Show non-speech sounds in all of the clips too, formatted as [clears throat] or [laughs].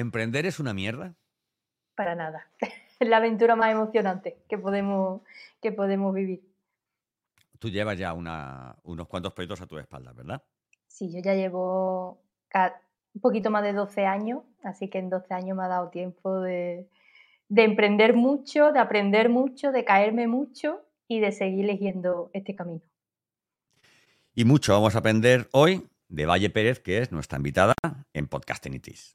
¿emprender es una mierda? Para nada. Es [laughs] la aventura más emocionante que podemos, que podemos vivir. Tú llevas ya unos cuantos proyectos a tu espalda, ¿verdad? Sí, yo ya llevo un poquito más de 12 años, así que en 12 años me ha dado tiempo de, de emprender mucho, de aprender mucho, de caerme mucho y de seguir eligiendo este camino. Y mucho vamos a aprender hoy de Valle Pérez, que es nuestra invitada en Podcastinitis.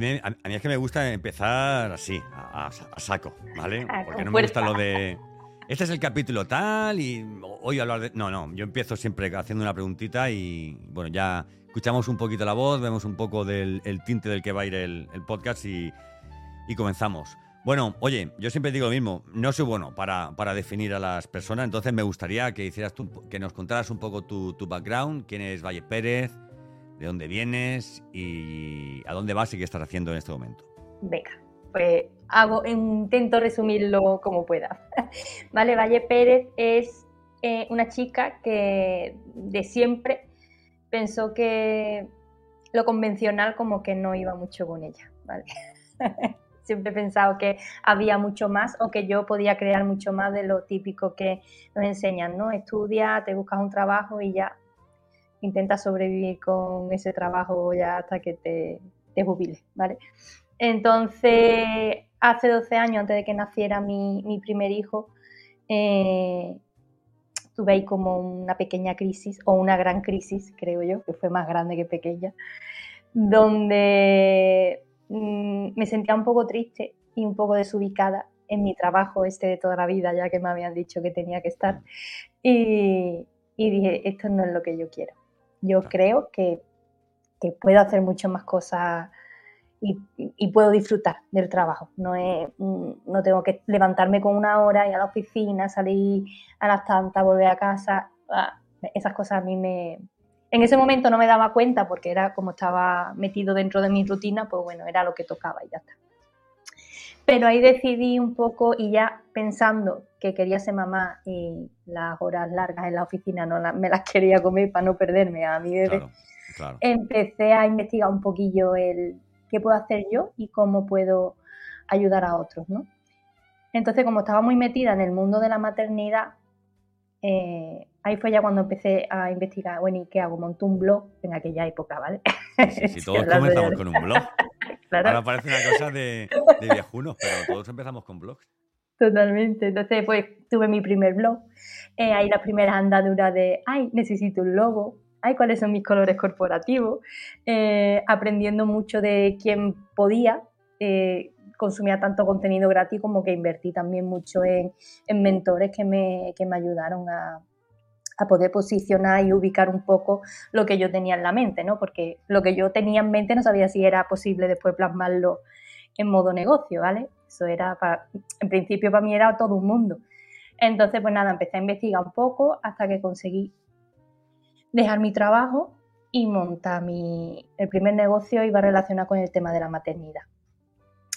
mí, a mí, es que me gusta empezar así, a, saco, ¿vale? Ah, Porque no me gusta lo de... Este es el capítulo tal y hoy hablar de... No, no, yo empiezo siempre haciendo una preguntita y bueno, ya escuchamos un poquito la voz, vemos un poco del tinte del que va a ir el, podcast y, y comenzamos. Bueno, oye, yo siempre digo lo mismo, no soy bueno para, definir a las personas, entonces me gustaría que hicieras tú, que nos contaras un poco tu, background, quién es Valle Pérez, de dónde vienes y a dónde vas y qué estás haciendo en este momento. Venga, pues hago, intento resumirlo como pueda. [laughs] vale, Valle Pérez es eh, una chica que de siempre pensó que lo convencional como que no iba mucho con ella, [laughs] siempre he pensado que había mucho más o que yo podía crear mucho más de lo típico que nos enseñan, ¿no? Estudia, te buscas un trabajo y ya intentas sobrevivir con ese trabajo ya hasta que te, te jubiles, ¿vale? Entonces, hace 12 años, antes de que naciera mi, primer hijo, eh, tuve ahí como una pequeña crisis, o una gran crisis, creo yo, que fue más grande que pequeña, donde Mm, me sentía un poco triste y un poco desubicada en mi trabajo este de toda la vida, ya que me habían dicho que tenía que estar. Y, dije, esto no es lo que yo quiero. Yo creo que, puedo hacer muchas más cosas y, puedo disfrutar del trabajo. No, mm, no tengo que levantarme con una hora, y a la oficina, salir a las tantas, volver a casa. Ah, esas cosas a mí me, en ese momento no me daba cuenta porque era como estaba metido dentro de mi rutina, pues bueno, era lo que tocaba y ya está. Pero ahí decidí un poco y ya pensando que quería ser mamá y las horas largas en la oficina no me las [laughs] quería comer para no perderme a mi bebé, empecé a investigar un poquillo el qué puedo hacer yo y cómo puedo ayudar a otros, ¿no? Entonces, como estaba muy metida en el mundo de la maternidad, eh, ahí fue ya cuando empecé a investigar, bueno, ¿y qué hago? Monté un blog en aquella época, ¿vale? Sí, sí [laughs] todos comenzamos con un blog. [laughs] Ahora parece una cosa de, viejunos, pero todos empezamos con blogs. Totalmente. Entonces, pues tuve mi primer blog. Eh, ahí las primeras andaduras de, ay, necesito un logo. Ay, cuáles son mis colores corporativos. Eh, aprendiendo mucho de quién podía. Eh, consumía tanto contenido gratis como que invertí también mucho en, en mentores que me, que me ayudaron a, a poder posicionar y ubicar un poco lo que yo tenía en la mente, ¿no? Porque lo que yo tenía en mente no sabía si era posible después plasmarlo en modo negocio, ¿vale? Eso era, para, en principio para mí era todo un mundo. Entonces, pues nada, empecé a investigar un poco hasta que conseguí dejar mi trabajo y montar mi... El primer negocio iba relacionado con el tema de la maternidad.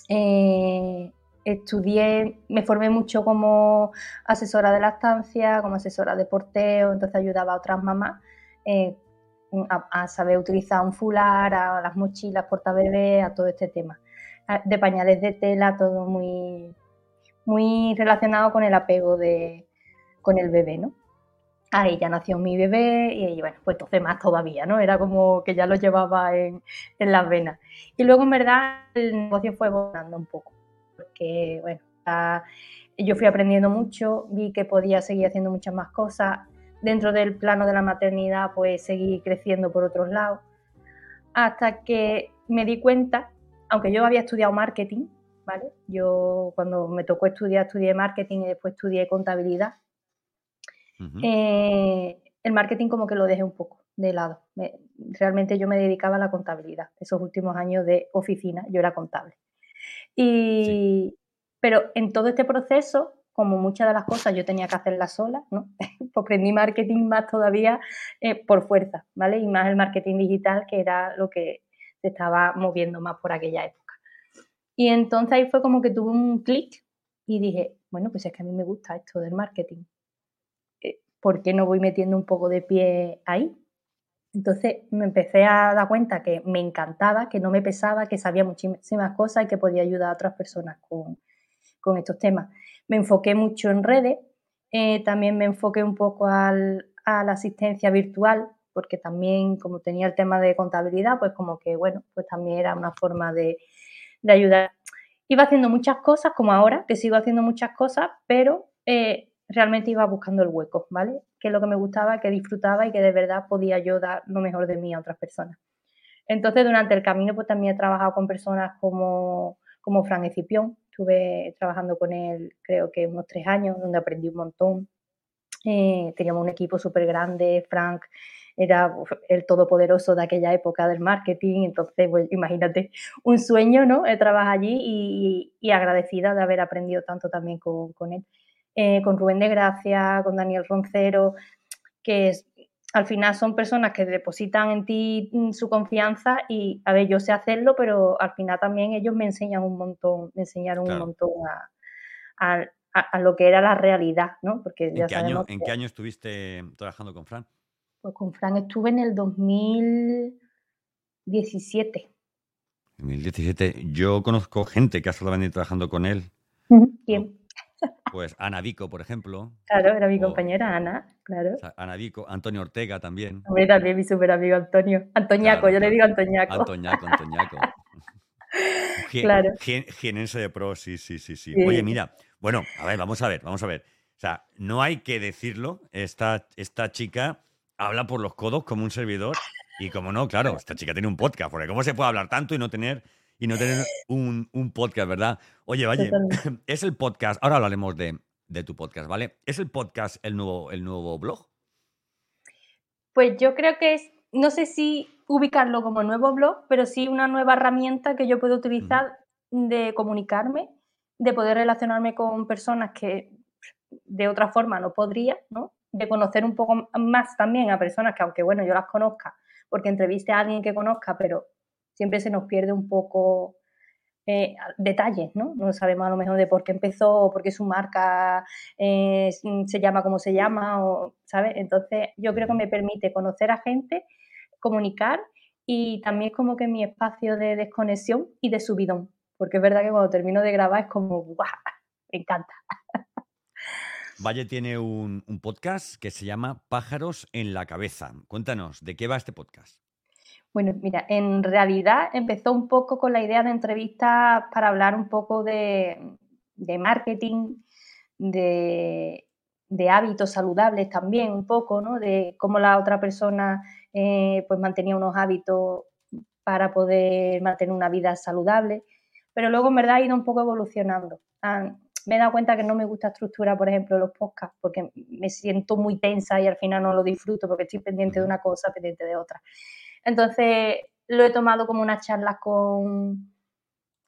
Eh, estudié, me formé mucho como asesora de lactancia, como asesora de porteo, entonces ayudaba a otras mamás eh, a, saber utilizar un fular, a las mochilas bebé, a todo este tema. De pañales de tela, todo muy, muy relacionado con el apego de, con el bebé, ¿no? Ahí ya nació mi bebé y bueno, pues entonces más todavía, ¿no? Era como que ya lo llevaba en, las venas. Y luego en verdad el negocio fue volando un poco porque, bueno, yo fui aprendiendo mucho, vi que podía seguir haciendo muchas más cosas. Dentro del plano de la maternidad, pues seguí creciendo por otros lados. Hasta que me di cuenta, aunque yo había estudiado marketing, ¿vale? Yo cuando me tocó estudiar, estudié marketing y después estudié contabilidad. Eh, el marketing como que lo dejé un poco de lado. realmente yo me dedicaba a la contabilidad. Esos últimos años de oficina yo era contable. Y, Pero en todo este proceso, como muchas de las cosas yo tenía que hacerlas sola, ¿no? [laughs] pues aprendí marketing más todavía eh, por fuerza, ¿vale? Y más el marketing digital, que era lo que se estaba moviendo más por aquella época. Y entonces ahí fue como que tuve un clic y dije, bueno, pues es que a mí me gusta esto del marketing. ¿Por qué no voy metiendo un poco de pie ahí? Entonces me empecé a dar cuenta que me encantaba, que no me pesaba, que sabía muchísimas cosas y que podía ayudar a otras personas con, estos temas. Me enfoqué mucho en redes, eh, también me enfoqué un poco al, a la asistencia virtual, porque también como tenía el tema de contabilidad, pues como que, bueno, pues también era una forma de, de ayudar. Iba haciendo muchas cosas, como ahora, que sigo haciendo muchas cosas, pero eh, realmente iba buscando el hueco, ¿vale? Que es lo que me gustaba, que disfrutaba y que de verdad podía yo dar lo mejor de mí a otras personas. Entonces, durante el camino, pues también he trabajado con personas como, como Fran Escipión. Estuve trabajando con él, creo que unos tres años, donde aprendí un montón. Eh, teníamos un equipo súper grande, Frank era el todopoderoso de aquella época del marketing, entonces, pues, imagínate, un sueño, ¿no? Trabajar allí y, agradecida de haber aprendido tanto también con, él. Eh, con Rubén de Gracia, con Daniel Roncero, que al final son personas que depositan en ti mm, su confianza y, a ver, yo sé hacerlo, pero al final también ellos me enseñan un montón, me enseñaron un montón a, lo que era la realidad, ¿no? Porque ¿En, qué año, ¿En qué año estuviste trabajando con Fran? Pues con Fran estuve en el 2017. 2017. Yo conozco gente que ha estado trabajando con él. ¿Quién? Pues Ana Vico, por ejemplo. Claro, era mi compañera Ana, claro. Ana Vico, Antonio Ortega también. A también mi súper amigo Antonio. Antoñaco, yo le digo Antoñaco. Antoñaco, Antoñaco. [laughs] claro. Genense de pro, sí, sí, sí, sí, Oye, mira, bueno, a ver, vamos a ver, vamos a ver. O sea, no hay que decirlo, esta, esta chica habla por los codos como un servidor. Y como no, claro, esta chica tiene un podcast, porque ¿cómo se puede hablar tanto y no tener, y no tener un, podcast, verdad? Oye, vaya, [clears throat] es el podcast, ahora hablaremos de, tu podcast, ¿vale? ¿Es el podcast el nuevo, el nuevo blog? Pues yo creo que es, no sé si ubicarlo como nuevo blog, pero sí una nueva herramienta que yo puedo utilizar de comunicarme, de poder relacionarme con personas que de otra forma no podría, ¿no? de conocer un poco más también a personas que, aunque bueno, yo las conozca, porque entreviste a alguien que conozca, pero siempre se nos pierde un poco eh, detalles, ¿no? No sabemos a lo mejor de por qué empezó, o por qué su marca eh, se llama como se llama, o, ¿sabes? Entonces, yo creo que me permite conocer a gente, comunicar y también es como que mi espacio de desconexión y de subidón, porque es verdad que cuando termino de grabar es como, ¡guau! Me encanta. Valle tiene un, podcast que se llama Pájaros en la Cabeza. Cuéntanos, ¿de qué va este podcast? Bueno, mira, en realidad empezó un poco con la idea de entrevistas para hablar un poco de, marketing, de, hábitos saludables también, un poco, ¿no? De cómo la otra persona eh, pues mantenía unos hábitos para poder mantener una vida saludable. Pero luego en verdad ha ido un poco evolucionando me he dado cuenta que no me gusta estructurar, por ejemplo, los podcasts, porque me siento muy tensa y al final no lo disfruto porque estoy pendiente de una cosa, pendiente de otra. Entonces, lo he tomado como unas charlas con,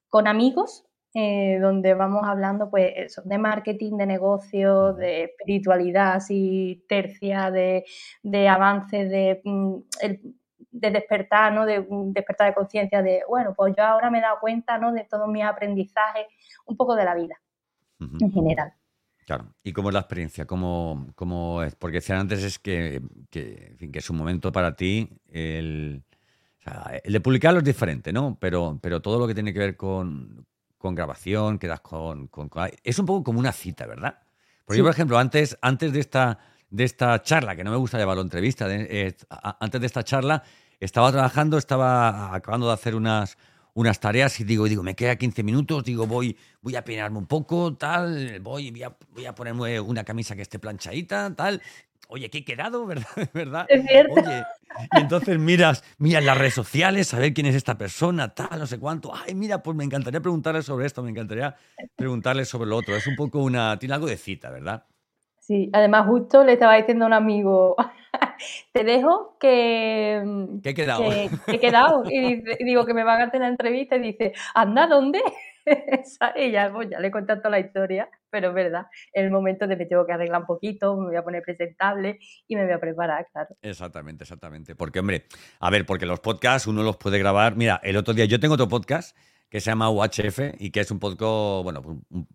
con amigos, eh, donde vamos hablando pues eso, de marketing, de negocios, de espiritualidad así tercia, de, de avance, de, mm, de despertar, ¿no? De despertar de conciencia de, bueno, pues yo ahora me he dado cuenta, ¿no? De todos mis aprendizajes, un poco de la vida en general. Claro. ¿Y cómo es la experiencia? ¿Cómo, cómo es? Porque decían antes es que, que, que es un momento para ti el, el de publicarlo es diferente, ¿no? Pero, pero todo lo que tiene que ver con, con grabación, quedas con, con, Es un poco como una cita, ¿verdad? Porque yo, por ejemplo, antes, antes de, esta, de esta charla, que no me gusta llamarlo entrevista, eh, antes de esta charla estaba trabajando, estaba acabando de hacer unas unas tareas y digo, digo, me queda 15 minutos, digo, voy, voy a peinarme un poco, tal, voy, voy a, voy a ponerme una camisa que esté planchadita, tal. Oye, ¿qué he quedado? [laughs] ¿Verdad? ¿verdad? Es cierto. Oye, y entonces miras, miras las redes sociales, saber quién es esta persona, tal, no sé cuánto. Ay, mira, pues me encantaría preguntarle sobre esto, me encantaría preguntarle sobre lo otro. Es un poco una, tiene algo de cita, ¿verdad? Sí, además justo le estaba diciendo a un amigo, [laughs] te dejo que, mm, ¿Qué he quedado? que, que he quedado. Y, dice- digo que me van a hacer la entrevista y dice, anda, ¿dónde? [laughs] Y ya, pues, ya le conté toda la historia, pero es verdad, el momento de me tengo que arreglar un poquito, me voy a poner presentable y me voy a preparar, claro. Exactamente, exactamente. Porque, hombre, a ver, porque los podcasts uno los puede grabar. Mira, el otro día yo tengo otro podcast que se llama UHF y que es un podcast, bueno, un,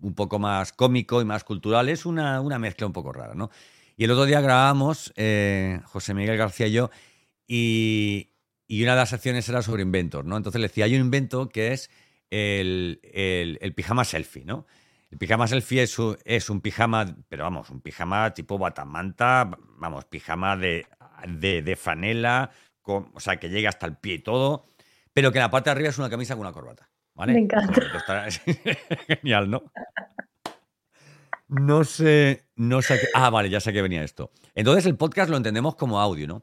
un poco más cómico y más cultural. Es una, una mezcla un poco rara, ¿no? Y el otro día grabamos, eh, José Miguel García y yo, y, y una de las secciones era sobre inventos, ¿no? Entonces le decía, hay un invento que es el, el- pijama selfie, ¿no? El pijama selfie es un, pijama, pero vamos, un pijama tipo batamanta, vamos, pijama de, de, de franela, con- o sea, que llega hasta el pie y todo, pero que en la parte de arriba es una camisa con una corbata, ¿vale? Me encanta. Está- [laughs] Genial, ¿no? No sé, no sé qué- Ah, vale, ya sé que venía esto. Entonces el podcast lo entendemos como audio, ¿no?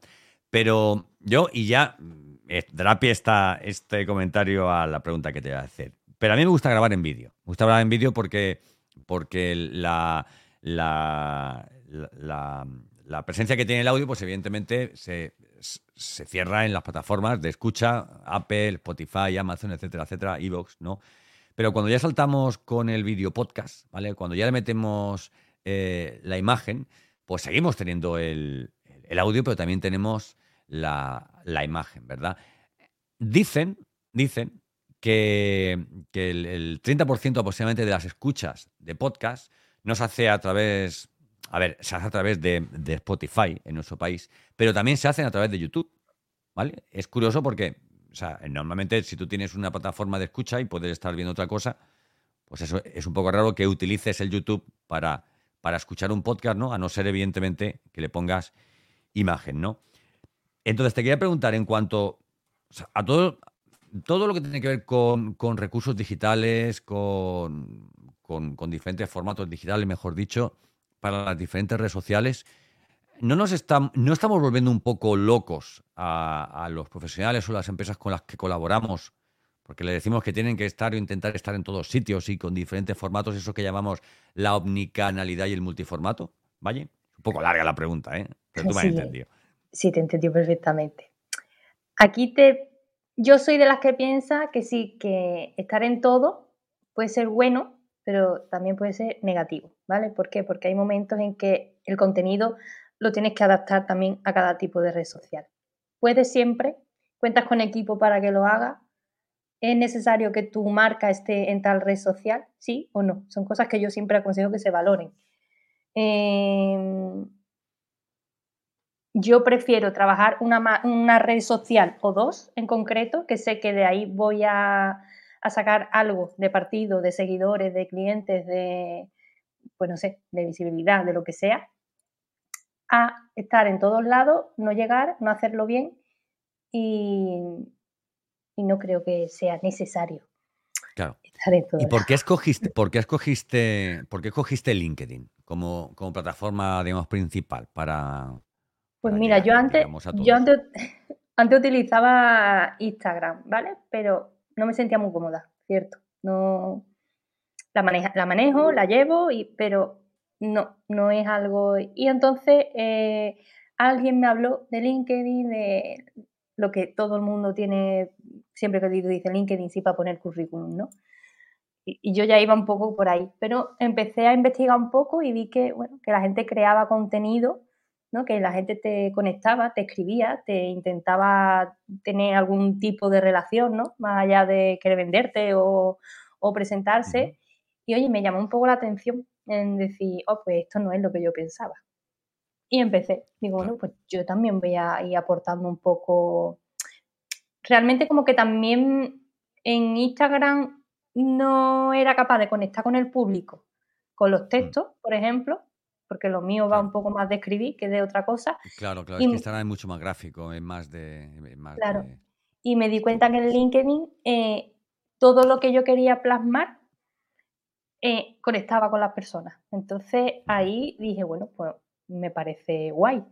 Pero yo, y ya eh, dará pie esta, este comentario a la pregunta que te voy a hacer. Pero a mí me gusta grabar en vídeo. Me gusta grabar en vídeo porque, porque la, la- la presencia que tiene el audio, pues evidentemente se, se cierra en las plataformas de escucha, Apple, Spotify, Amazon, etcétera, etcétera, Evox, ¿no? Pero cuando ya saltamos con el vídeo podcast, ¿vale? Cuando ya le metemos eh, la imagen, pues seguimos teniendo el, audio, pero también tenemos la, imagen, ¿verdad? Dicen, dicen que, el, el 30% aproximadamente de las escuchas de podcast no se hace a través, a ver, se hace a través de, Spotify en nuestro país, pero también se hacen a través de YouTube, ¿vale? Es curioso porque, o sea, normalmente si tú tienes una plataforma de escucha y puedes estar viendo otra cosa, pues eso es un poco raro que utilices el YouTube para, para escuchar un podcast, ¿no? A no ser, evidentemente, que le pongas imagen, ¿no? Entonces, te quería preguntar en cuanto o sea, a todo, todo lo que tiene que ver con, con recursos digitales, con- con diferentes formatos digitales, mejor dicho, para las diferentes redes sociales, ¿no, nos estam- no estamos volviendo un poco locos a, a los profesionales o las empresas con las que colaboramos? Porque le decimos que tienen que estar o intentar estar en todos sitios y con diferentes formatos, eso que llamamos la omnicanalidad y el multiformato. ¿Vale? Un poco larga la pregunta, ¿eh? Pero tú me has entendido. Sí, te entendí perfectamente. Aquí te, yo soy de las que piensa que sí, que estar en todo puede ser bueno, pero también puede ser negativo, ¿vale? ¿Por qué? Porque hay momentos en que el contenido lo tienes que adaptar también a cada tipo de red social. Puedes siempre, cuentas con equipo para que lo haga. ¿Es necesario que tu marca esté en tal red social? Sí o no. Son cosas que yo siempre aconsejo que se valoren. Em, yo prefiero trabajar una, una red social o dos en concreto, que sé que de ahí voy a, a sacar algo de partido, de seguidores, de clientes, de, pues no sé, de visibilidad, de lo que sea, a estar en todos lados, no llegar, no hacerlo bien y, y no creo que sea necesario Claro. estar en todos ¿Y por lados. qué escogiste, [laughs] por qué escogiste, por qué escogiste LinkedIn como, como plataforma, digamos, principal para, Pues para mira, llegar, yo antes, yo antes, [laughs] antes utilizaba Instagram, ¿vale? Pero no me sentía muy cómoda, ¿cierto? No, la, maneja, la manejo, la llevo, y, pero no, no es algo... Y entonces eh, alguien me habló de LinkedIn, de lo que todo el mundo tiene, siempre que dice LinkedIn, sí, para poner currículum, ¿no? Y, yo ya iba un poco por ahí, pero empecé a investigar un poco y vi que, bueno, que la gente creaba contenido ¿no? que la gente te conectaba, te escribía, te intentaba tener algún tipo de relación, ¿no? más allá de querer venderte o, o presentarse. Y oye, me llamó un poco la atención en decir, oh, pues esto no es lo que yo pensaba. Y empecé, digo, bueno, pues yo también voy a ir aportando un poco. Realmente como que también en Instagram no era capaz de conectar con el público, con los Mm, textos, por ejemplo, porque lo mío va un Claro. poco más de escribir que de otra cosa. Claro, claro, Y es que Instagram es mucho más gráfico, es más de, es más claro, de, y me di cuenta que en LinkedIn eh, todo lo que yo quería plasmar eh, conectaba con las personas. Entonces ahí dije, bueno, pues me parece guay.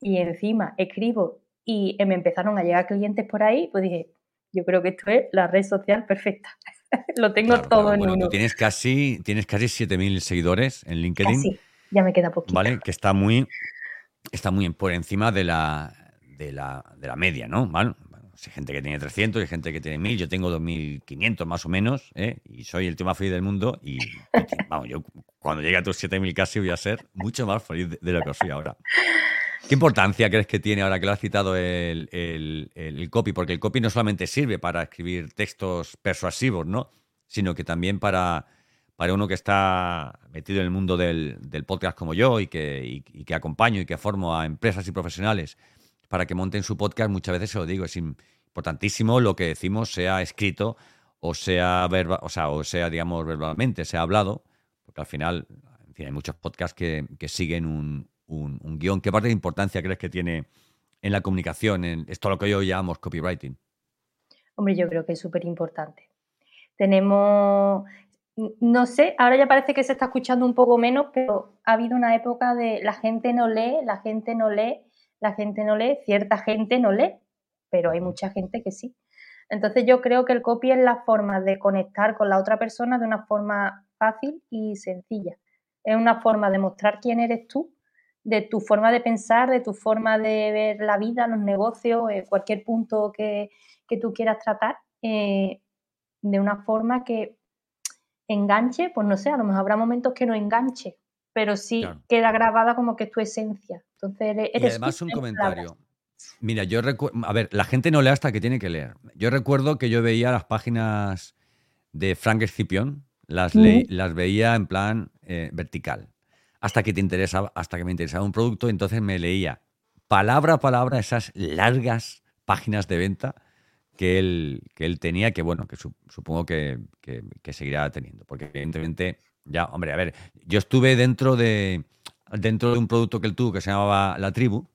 Y encima escribo y me empezaron a llegar clientes por ahí, pues dije, yo creo que esto es la red social perfecta. [laughs] Lo tengo todo en bueno, uno. tienes casi, tienes casi 7.000 seguidores en LinkedIn. Sí, ya me queda poquito. Vale, que está muy, está muy por encima de la, de la, de la media, ¿no? Bueno, hay gente que tiene 300, hay gente que tiene 1000, yo tengo 2500 más o menos, ¿eh? y soy el tío más feliz del mundo. Y, vamos, yo cuando llegue a tus 7000 casi voy a ser mucho más feliz de, lo que soy ahora. ¿Qué importancia crees que tiene ahora que lo has citado el, el, copy? Porque el copy no solamente sirve para escribir textos persuasivos, ¿no? Sino que también para, para uno que está metido en el mundo del, podcast como yo y que, y que acompaño y que formo a empresas y profesionales para que monten su podcast, muchas veces se lo digo, es importantísimo lo que decimos sea escrito o sea, verba, o sea, o sea, digamos, verbalmente, sea hablado, porque al final, hay muchos podcasts que, siguen un, un, guion. ¿Qué parte de importancia crees que tiene en la comunicación, en esto lo que hoy llamamos copywriting? Hombre, yo creo que es súper importante. Tenemos, no sé, ahora ya parece que se está escuchando un poco menos, pero ha habido una época de la gente no lee, la gente no lee, la gente no lee, cierta gente no lee, pero hay mucha gente que sí. Entonces yo creo que el copy es la forma de conectar con la otra persona de una forma fácil y sencilla. Es una forma de mostrar quién eres tú, de tu forma de pensar, de tu forma de ver la vida, los negocios, eh, cualquier punto que, tú quieras tratar, eh, de una forma que enganche, pues no sé, a lo mejor habrá momentos que no enganche, pero sí queda grabada como que es tu esencia. Entonces y además un comentario. Mira, yo recuerdo, a ver, la gente no lee hasta que tiene que leer. Yo recuerdo que yo veía las páginas de Frank Escipión, las, las veía en plan eh, vertical, hasta que te interesaba, hasta que me interesaba un producto, entonces me leía palabra a palabra esas largas páginas de venta que él, que él tenía, que bueno, que supongo que, que, seguirá teniendo, porque evidentemente, ya, hombre, a ver, yo estuve dentro de, dentro de un producto que él tuvo que se llamaba La Tribu.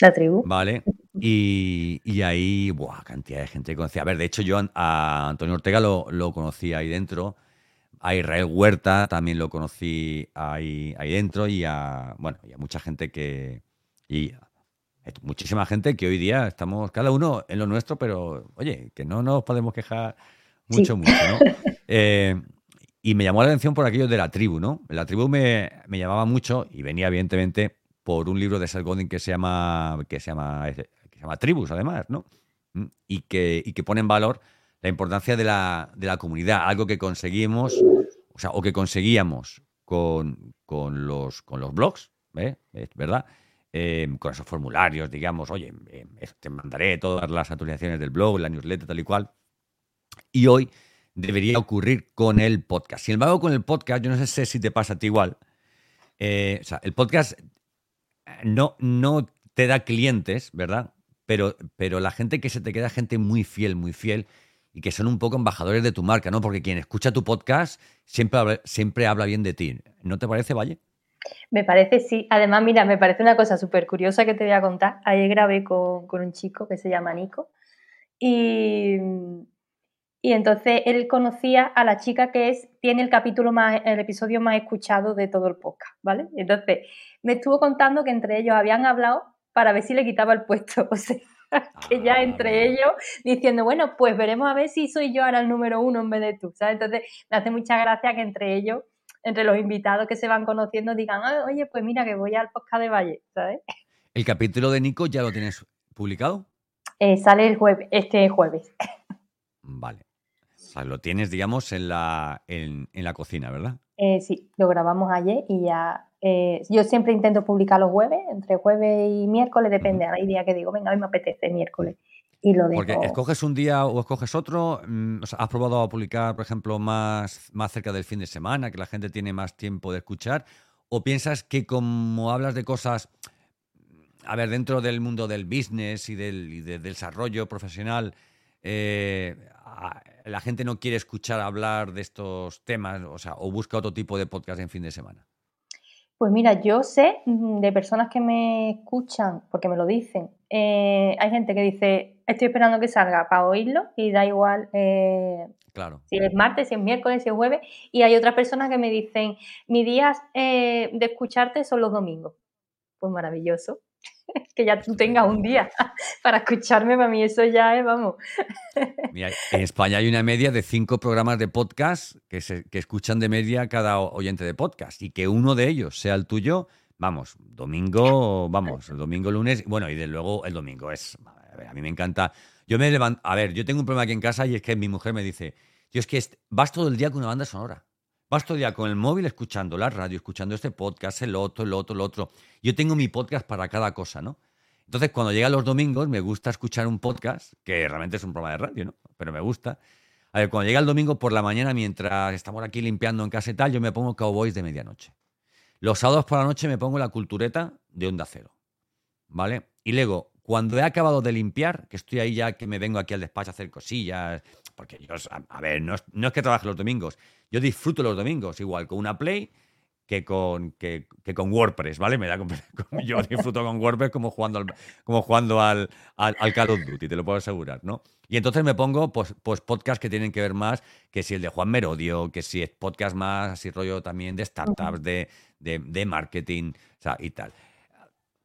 La Tribu. Vale. Y, y ahí, buah, cantidad de gente que conocía. A ver, de hecho, yo a Antonio Ortega lo, lo conocí ahí dentro. A Israel Huerta también lo conocí ahí, ahí dentro. Y a, bueno, y a mucha gente que. Y muchísima gente que hoy día estamos cada uno en lo nuestro, pero oye, que no nos podemos quejar mucho, mucho, ¿no? [laughs] Eh, y me llamó la atención por aquello de la tribu, ¿no? La tribu me, llamaba mucho y venía evidentemente por un libro de Seth Godin que se llama, que se llama, que se llama Tribus, además, ¿no? Mm, y que, y que pone en valor la importancia de la, de la comunidad, algo que conseguimos, o sea, o que conseguíamos con, con, los, con los blogs, ¿eh? ¿Es verdad? Eh, con esos formularios, digamos, oye, eh, te mandaré todas las actualizaciones del blog, la newsletter, tal y cual. Y hoy debería ocurrir con el podcast. Sin embargo, con el podcast, yo no sé si te pasa a ti igual. Eh, o sea, el podcast no, no te da clientes, ¿verdad? Pero, pero la gente que se te queda, gente muy fiel, muy fiel, y que son un poco embajadores de tu marca, ¿no? Porque quien escucha tu podcast siempre siempre habla bien de ti. ¿No te parece, Valle? Me parece, sí. Además, mira, me parece una cosa súper curiosa que te voy a contar. Ayer grabé con, con un chico que se llama Nico y y entonces él conocía a la chica que es, tiene el capítulo más, el episodio más escuchado de todo el podcast, ¿vale? Entonces me estuvo contando que entre ellos habían hablado para ver si le quitaba el puesto. [laughs] O sea, que ya ah, entre ellos diciendo, bueno, pues veremos a ver si soy yo ahora el número uno en vez de tú, ¿sabes? Entonces me hace mucha gracia que entre ellos, entre los invitados que se van conociendo, digan, oye, pues mira que voy al podcast de Valle, ¿sabes? ¿El capítulo de Nico ya lo tienes publicado? Eh, sale el jueves, este jueves. Vale lo tienes, digamos, en la, en, la cocina, ¿verdad? Eh, sí, lo grabamos ayer y ya. Eh, yo siempre intento publicar los jueves, entre jueves y miércoles, depende. Hay días que digo, venga, hoy me apetece miércoles. Y lo dejo. Porque escoges un día o escoges otro. Mm, ¿Has probado a publicar, por ejemplo, más, más cerca del fin de semana, que la gente tiene más tiempo de escuchar? ¿O piensas que como hablas de cosas, a ver, dentro del mundo del business y del, del desarrollo profesional, eh, la gente no quiere escuchar hablar de estos temas, o sea, o busca otro tipo de podcast en fin de semana? Pues mira, yo sé de personas que me escuchan, porque me lo dicen. Eh, hay gente que dice, estoy esperando que salga para oírlo y da igual eh, claro. si es martes, si es miércoles, si es jueves. Y hay otras personas que me dicen, mis días eh, de escucharte son los domingos. Pues maravilloso. [laughs] que ya tú tengas un día [laughs] para escucharme, para mí eso ya es, vamos. [laughs] Mira, en España hay una media de cinco programas de podcast que, escuchan de media cada oyente de podcast y que uno de ellos sea el tuyo, vamos, domingo, vamos, el domingo, lunes, bueno, y de luego el domingo es, a, mí me encanta. Yo me levanto, a ver, yo tengo un problema aquí en casa y es que mi mujer me dice, yo es que vas todo el día con una banda sonora. Vas todo el día con el móvil escuchando la radio, escuchando este podcast, el otro, el otro, el otro. Yo tengo mi podcast para cada cosa, ¿no? Entonces, cuando llegan los domingos, me gusta escuchar un podcast, que realmente es un programa de radio, ¿no? Pero me gusta. A ver, cuando llega el domingo por la mañana, mientras estamos aquí limpiando en casa y tal, yo me pongo Cowboys de medianoche. Los sábados por la noche me pongo la cultureta de Onda Cero. ¿Vale? Y luego, cuando he acabado de limpiar, que estoy ahí ya que me vengo aquí al despacho a hacer cosillas, porque yo, a, ver, no es que trabaje los domingos, yo disfruto los domingos, igual con una Play que con, que, con WordPress, ¿vale? Me da, [laughs] yo disfruto con WordPress como jugando, al, como jugando al, al, Call of Duty, te lo puedo asegurar, ¿no? Y entonces me pongo pues, pues podcasts que tienen que ver más que si el de Juan Merodio, que si es podcast más así rollo también de startups, de, de, marketing o sea, y tal.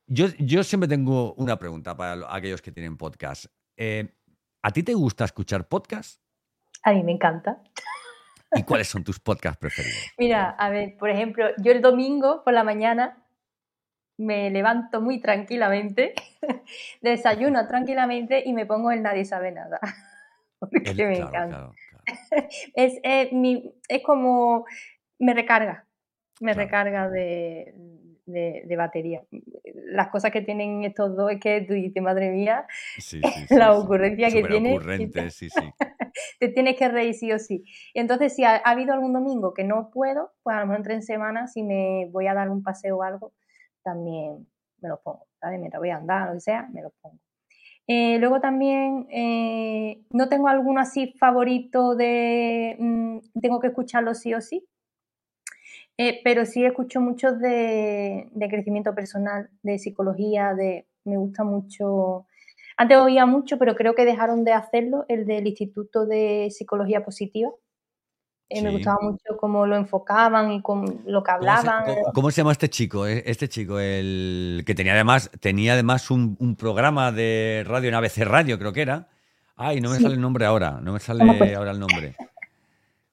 Yo, yo siempre tengo una pregunta para aquellos que tienen podcast. Eh, ¿A ti te gusta escuchar podcast? A mí me encanta. ¿Y cuáles son tus podcasts preferidos? Mira, a ver, por ejemplo, yo el domingo por la mañana me levanto muy tranquilamente, [laughs] desayuno tranquilamente y me pongo el Nadie sabe nada. [laughs] Porque me encanta. [laughs] Es, eh, es, como, me recarga, me recarga de, de, batería. Las cosas que tienen estos dos es que tú dices, madre mía, [laughs] la ocurrencia que tiene. [laughs] te tienes que reír sí o sí. Y entonces, si ha, habido algún domingo que no puedo, pues a lo mejor entre en semana, si me voy a dar un paseo o algo, también me lo pongo. ¿sabes? Mientras voy a andar, lo que sea, me lo pongo. Eh, luego también eh, no tengo alguno así favorito de mm, tengo que escucharlo sí o sí, eh, pero sí escucho mucho de, crecimiento personal, de psicología, de me gusta mucho. Antes oía mucho, pero creo que dejaron de hacerlo, el del Instituto de Psicología Positiva. Eh, me gustaba mucho cómo lo enfocaban y con lo que hablaban. ¿Cómo se, llama este chico? Eh, este chico, el que tenía además, tenía además un, programa de radio en ABC Radio, creo que era. Ay, no me sale el nombre ahora, no me sale ahora el nombre.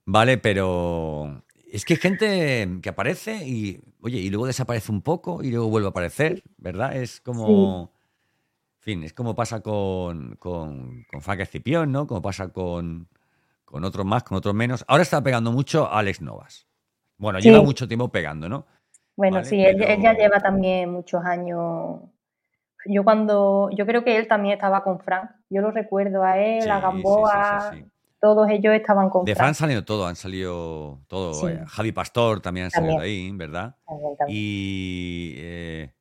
Vale, pero es que hay gente que aparece y, oye, y luego desaparece un poco y luego vuelve a aparecer, ¿verdad? Es como, en fin, es como pasa con, con, con Frank Escipión, ¿no? Como pasa con, con otros más, con otros menos. Ahora está pegando mucho a Alex Novas. Bueno, lleva mucho tiempo pegando, ¿no? Bueno, sí, él, ya lleva también muchos años. Yo cuando, yo creo que él también estaba con Frank. Yo lo recuerdo a él, a Gamboa todos ellos estaban con De Fran han salido todo, han salido todo. Eh, Javi Pastor también ha salido ahí, ¿verdad? Y eh,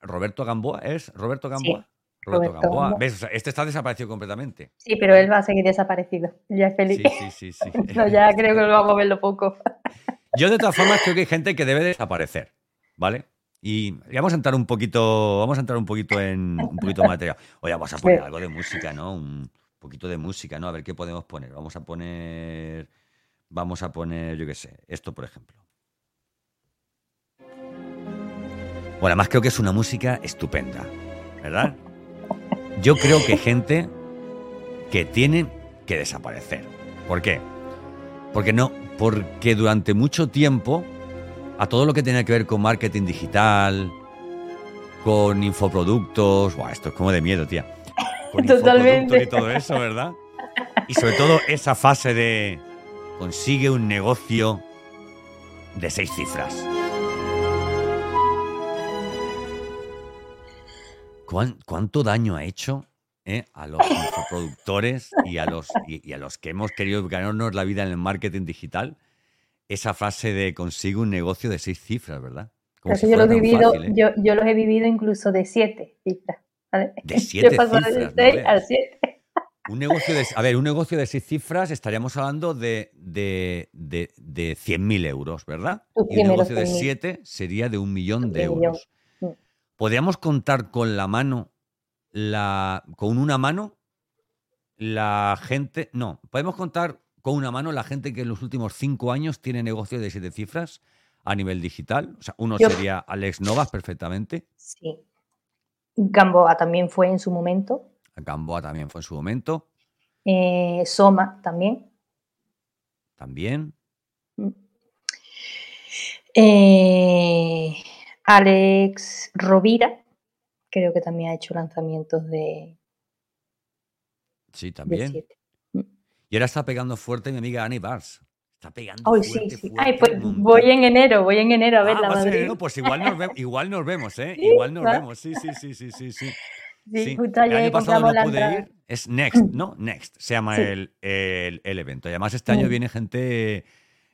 Roberto Gamboa, ¿es Roberto Gamboa? Roberto, Gamboa. ¿Ves? este está desaparecido completamente. Sí, pero él va a seguir desaparecido. Ya es feliz. Sí, sí, sí. [laughs] ya [laughs] creo que lo vamos a verlo poco. Yo, de todas formas, creo que hay gente que debe desaparecer, ¿vale? Y vamos a entrar un poquito, vamos a entrar un poquito en un poquito de material. Oye, vamos a poner algo de música, ¿no? Un, poquito de música, ¿no? A ver qué podemos poner. Vamos a poner, vamos a poner, yo qué sé, esto por ejemplo. Bueno, además creo que es una música estupenda, ¿verdad? Yo creo que gente que tiene que desaparecer. ¿Por qué? Porque no, porque durante mucho tiempo a todo lo que tenía que ver con marketing digital, con infoproductos, Buah, esto es como de miedo, tía Totalmente. Y todo eso, ¿verdad? Y sobre todo esa fase de consigue un negocio de seis cifras. ¿Cuánto daño ha hecho eh, a los productores y a los, y, a los que hemos querido ganarnos la vida en el marketing digital? Esa frase de consigue un negocio de seis cifras, ¿verdad? yo, lo he vivido, ¿eh? yo, yo los he vivido incluso de siete cifras. De [laughs] 7 cifras. De 6 al 7. Un negocio de, a ver, un negocio de seis cifras estaríamos hablando de, de, de, de 100.000 euros, ¿verdad? Y un negocio de siete sería de un millón de euros. Mm. ¿Podríamos contar con la mano, la, con una mano, la gente, no, podemos contar con una mano la gente que en los últimos cinco años tiene negocios de siete cifras a nivel digital. O sea, uno sería Alex Novas perfectamente. Sí. Gamboa también fue en su momento. Gamboa también fue en su momento. Eh, Soma también. También. Mm. Eh, Alex Rovira, creo que también ha hecho lanzamientos de. Sí, también. Mm. y ahora está pegando fuerte mi amiga Annie Bars. Está pegando fuerte, sí, sí. Ay, pues voy en enero, voy en enero a ver ah, la Pues igual nos, [laughs] igual nos vemos, ¿eh? igual nos vemos, sí, sí, sí, sí, sí. sí. Sí, justo ayer el año pasado no pude ir. Es Next, ¿no? [clears throat] Next se llama el, el, el, evento. Y además este año viene gente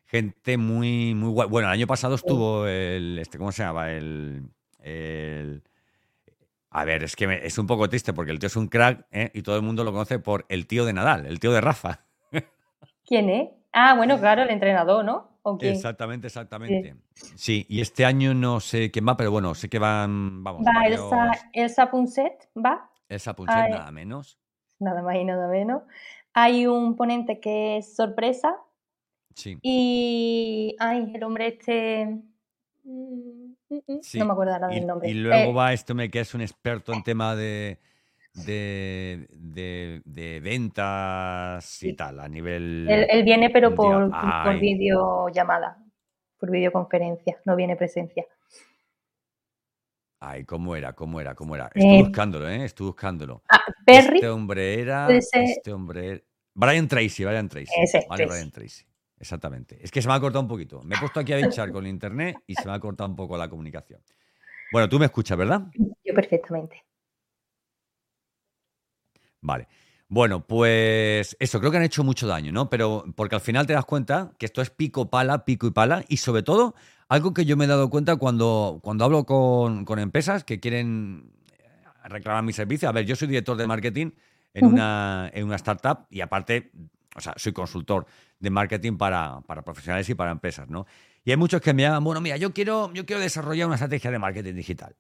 gente muy muy guay. Bueno, el año pasado estuvo el este ¿cómo se llama? El, el a ver, es que es un poco triste porque el tío es un crack ¿eh? y todo el mundo lo conoce por el tío de Nadal, el tío de Rafa. [laughs] ¿Quién es? Ah, bueno, claro, el entrenador, ¿no? Exactamente, exactamente. Sí. y este año no sé quién va, pero bueno, sé que van, vamos. Va Elsa, Elsa Punset, va. Elsa Punset, nada menos. Nada más y nada menos. Hay un ponente que es sorpresa. Sí. Y, ay, el hombre este... Mm, mm, mm, no me acuerdo ahora del nombre. Y luego eh, va este me que es un experto en tema de de, de, ventas y tal, a nivel... Él, viene pero por, por videollamada, por videoconferencia, no viene presencia. Ay, ¿cómo era? ¿Cómo era? ¿Cómo era? Estoy eh, buscándolo, ¿eh? Estoy buscándolo. Ah, Perry. Este hombre era... Este hombre Brian Tracy, Brian Tracy. vale, Brian Tracy. Exactamente. Es que se me ha cortado un poquito. Me he puesto aquí a bichar con internet y se me ha cortado un poco la comunicación. Bueno, tú me escuchas, ¿verdad? Yo perfectamente. Vale. Bueno, pues eso, creo que han hecho mucho daño, ¿no? Pero porque al final te das cuenta que esto es pico, pala, pico y pala. Y sobre todo, algo que yo me he dado cuenta cuando, cuando hablo con, empresas que quieren reclamar mi servicio. A ver, yo soy director de marketing en, una, en una startup y aparte, o sea, soy consultor de marketing para, para, profesionales y para empresas, ¿no? Y hay muchos que me llaman, bueno, mira, yo quiero, yo quiero desarrollar una estrategia de marketing digital.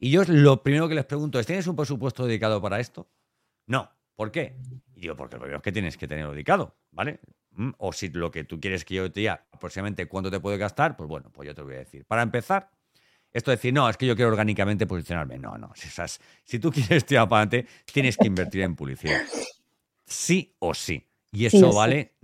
Y yo lo primero que les pregunto es, ¿tienes un presupuesto dedicado para esto? No. ¿Por qué? Y digo, porque lo primero es que tienes que tenerlo dedicado, ¿vale? Mm, o si lo que tú quieres que yo te diga aproximadamente cuánto te puede gastar, pues bueno, pues yo te voy a decir. Para empezar, esto de decir, no, es que yo quiero orgánicamente posicionarme. No, no. Si, si tú [laughs] quieres tirar para adelante, tienes que invertir en publicidad. Sí o sí. Y eso vale,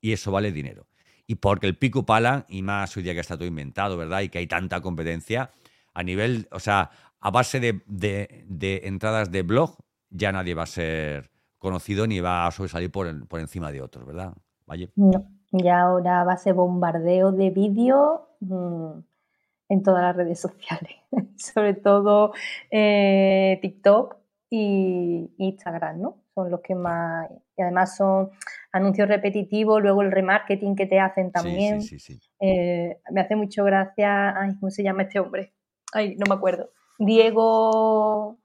y eso vale dinero. Y porque el pico pala, y más hoy día que está todo inventado, ¿verdad? Y que hay tanta competencia, a nivel, o sea, a base de, de entradas de blog, ya nadie va a ser conocido ni va a sobresalir por, por encima de otros, ¿verdad? Valle. No, ya ahora va a ser bombardeo de vídeo mm, en todas las redes sociales, [laughs] sobre todo eh, TikTok y Instagram, ¿no? Son los que más, y además son anuncios repetitivos, luego el remarketing que te hacen también. Sí, sí, sí, eh, me hace mucho gracia, ay, ¿cómo se llama este hombre? Ay, no me acuerdo. Diego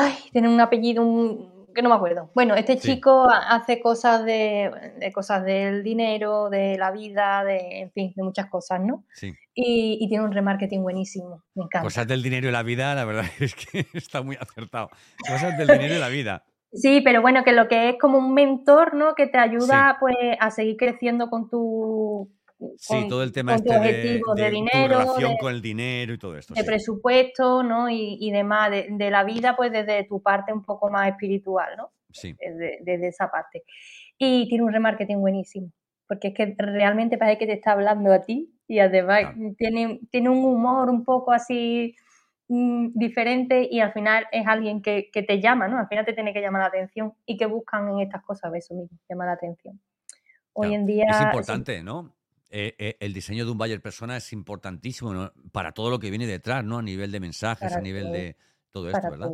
Ay, tiene un apellido que no me acuerdo. Bueno, este chico hace cosas de, cosas del dinero, de la vida, de, en fin, de muchas cosas, ¿no? Sí. Y, tiene un remarketing buenísimo. Me encanta. Cosas del dinero y la vida, la verdad [laughs] es que está muy acertado. Cosas del dinero y la vida. Sí, pero bueno, que lo que es como un mentor, ¿no? Que te ayuda pues a seguir creciendo con tu Sí, todo el tema este de, de, dinero, relación con el dinero y todo esto. De presupuesto, ¿no? Y, demás, de, la vida, pues desde tu parte un poco más espiritual, ¿no? Sí. Desde, esa parte. Y tiene un remarketing buenísimo, porque es que realmente parece que te está hablando a ti y además tiene, tiene un humor un poco así mm, diferente y al final es alguien que, que, te llama, ¿no? Al final te tiene que llamar la atención y que buscan en estas cosas eso mismo, llama la atención. Hoy en día... Es importante, ¿no? Eh, eh, el diseño de un buyer persona es importantísimo para todo lo que viene detrás, ¿no? A nivel de mensajes, a nivel de todo esto, ¿verdad?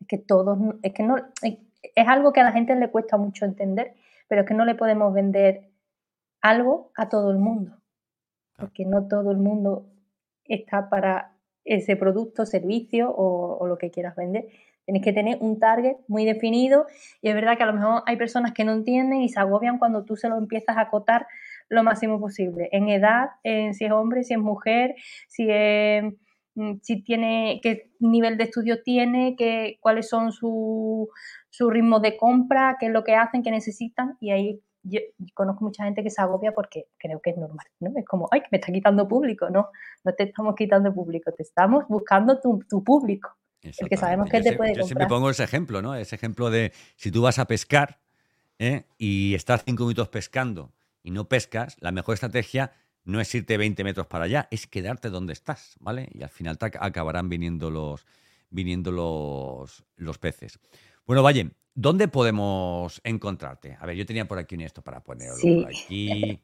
Es que todos, es que no, es algo que a la gente le cuesta mucho entender, pero es que no le podemos vender algo a todo el mundo, porque no todo el mundo está para ese producto, servicio o, lo que quieras vender. Tienes que tener un target muy definido y es verdad que a lo mejor hay personas que no entienden y se agobian cuando tú se lo empiezas a acotar lo máximo posible, en edad, en si es hombre, si es mujer, si mm, si tiene, qué nivel de estudio tiene, qué, cuáles son su, su ritmo de compra, qué es lo que hacen, qué necesitan, y ahí yo conozco mucha gente que se agobia porque creo que es normal, ¿no? Es como, ay, que me está quitando público, no, no te estamos quitando público, te estamos buscando tu, público, el que sabemos que te puede comprar. Yo siempre pongo ese ejemplo, ¿no? Ese ejemplo de si tú vas a pescar ¿eh? y estás cinco minutos pescando y no pescas, la mejor estrategia no es irte 20 metros para allá, es quedarte donde estás, ¿vale? Y al final te acabarán viniendo los, viniendo los, los peces. Bueno, Valle, ¿dónde podemos encontrarte? A ver, yo tenía por aquí un esto para ponerlo aquí.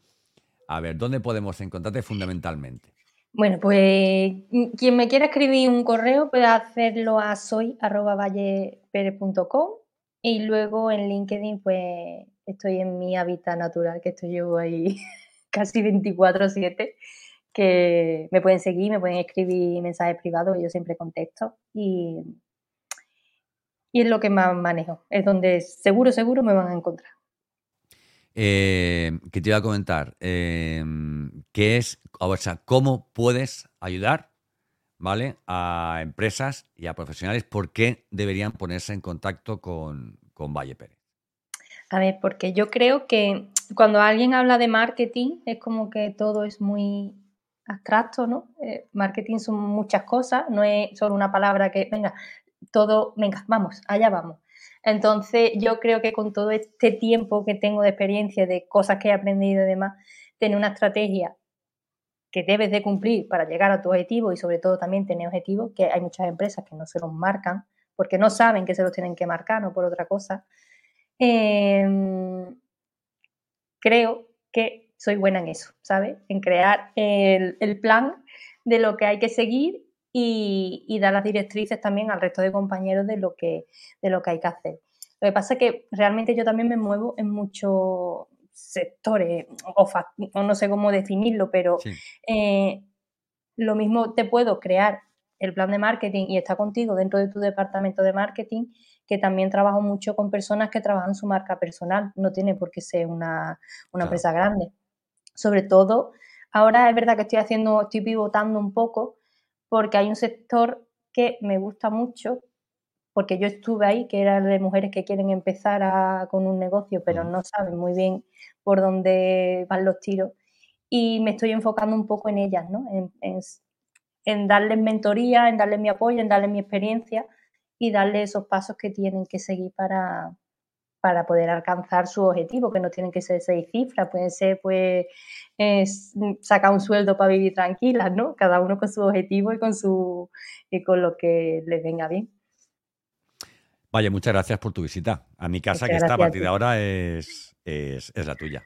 A ver, ¿dónde podemos encontrarte fundamentalmente? Bueno, pues quien me quiera escribir un correo puede hacerlo a soy.vallepere.com y luego en LinkedIn pues estoy en mi hábitat natural, que estoy yo ahí [laughs] casi 24/7, que me pueden seguir, me pueden escribir mensajes privados, yo siempre contesto y y es lo que más manejo. Es donde seguro, seguro me van a encontrar. Eh, que te iba a comentar, eh, ¿qué es, o cómo puedes ayudar, ¿vale? A empresas y a profesionales, ¿por qué deberían ponerse en contacto con, con Valle Pérez? A ver, porque yo creo que cuando alguien habla de marketing es como que todo es muy abstracto, ¿no? Eh, marketing son muchas cosas, no es solo una palabra que, venga, todo, venga, vamos, allá vamos. Entonces, yo creo que con todo este tiempo que tengo de experiencia, de cosas que he aprendido y demás, tener una estrategia que debes de cumplir para llegar a tu objetivo y sobre todo también tener objetivos, que hay muchas empresas que no se los marcan porque no saben que se los tienen que marcar, no por otra cosa. Em, creo que soy buena en eso, ¿sabes? En crear el, el plan de lo que hay que seguir y, dar las directrices también al resto de compañeros de lo que, de lo que hay que hacer. Lo que pasa es que realmente yo también me muevo en muchos sectores, o, no sé cómo definirlo, pero eh, lo mismo te puedo crear el plan de marketing y está contigo dentro de tu departamento de marketing, que también trabajo mucho con personas que trabajan su marca personal, no tiene por qué ser una, empresa grande. Sobre todo, ahora es verdad que estoy haciendo, estoy pivotando un poco porque hay un sector que me gusta mucho, porque yo estuve ahí, que era de mujeres que quieren empezar con un negocio, pero no saben muy bien por dónde van los tiros. Y me estoy enfocando un poco en ellas, ¿no? En, darles mentoría, en darles mi apoyo, en darles mi experiencia y darles esos pasos que tienen que seguir para, para poder alcanzar su objetivo, que no tienen que ser seis cifras, pueden ser pues sacar un sueldo para vivir tranquilas, ¿no? Cada uno con su objetivo y con su y con lo que les venga bien. Vaya, muchas gracias por tu visita a mi casa, que está a partir de ahora es, es, es la tuya.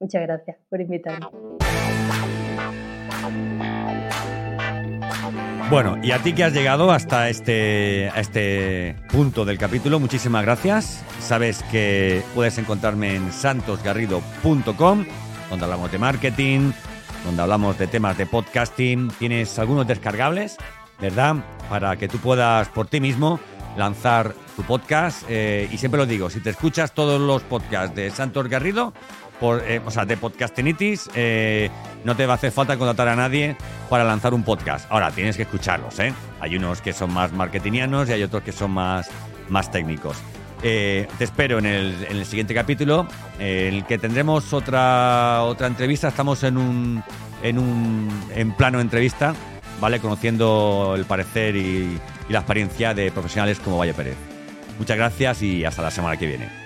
Muchas gracias por invitarme. Bueno, y a ti que has llegado hasta este, este punto del capítulo, muchísimas gracias. Sabes que puedes encontrarme en santosgarrido.com, donde hablamos de marketing, donde hablamos de temas de podcasting. Tienes algunos descargables, ¿verdad? Para que tú puedas por ti mismo lanzar tu podcast. Eh, y siempre lo digo, si te escuchas todos los podcasts de Santos Garrido, por, eh, o sea, de Podcastinitis, eh, no te va a hacer falta contratar a nadie para lanzar un podcast. Ahora, tienes que escucharlos, ¿eh? Hay unos que son más marketingianos y hay otros que son más, más técnicos. Eh, te espero en el, en el siguiente capítulo, en el que tendremos otra, otra entrevista. Estamos en un, en un en plano entrevista, ¿vale? Conociendo el parecer y, y la experiencia de profesionales como Valle Pérez. Muchas gracias y hasta la semana que viene.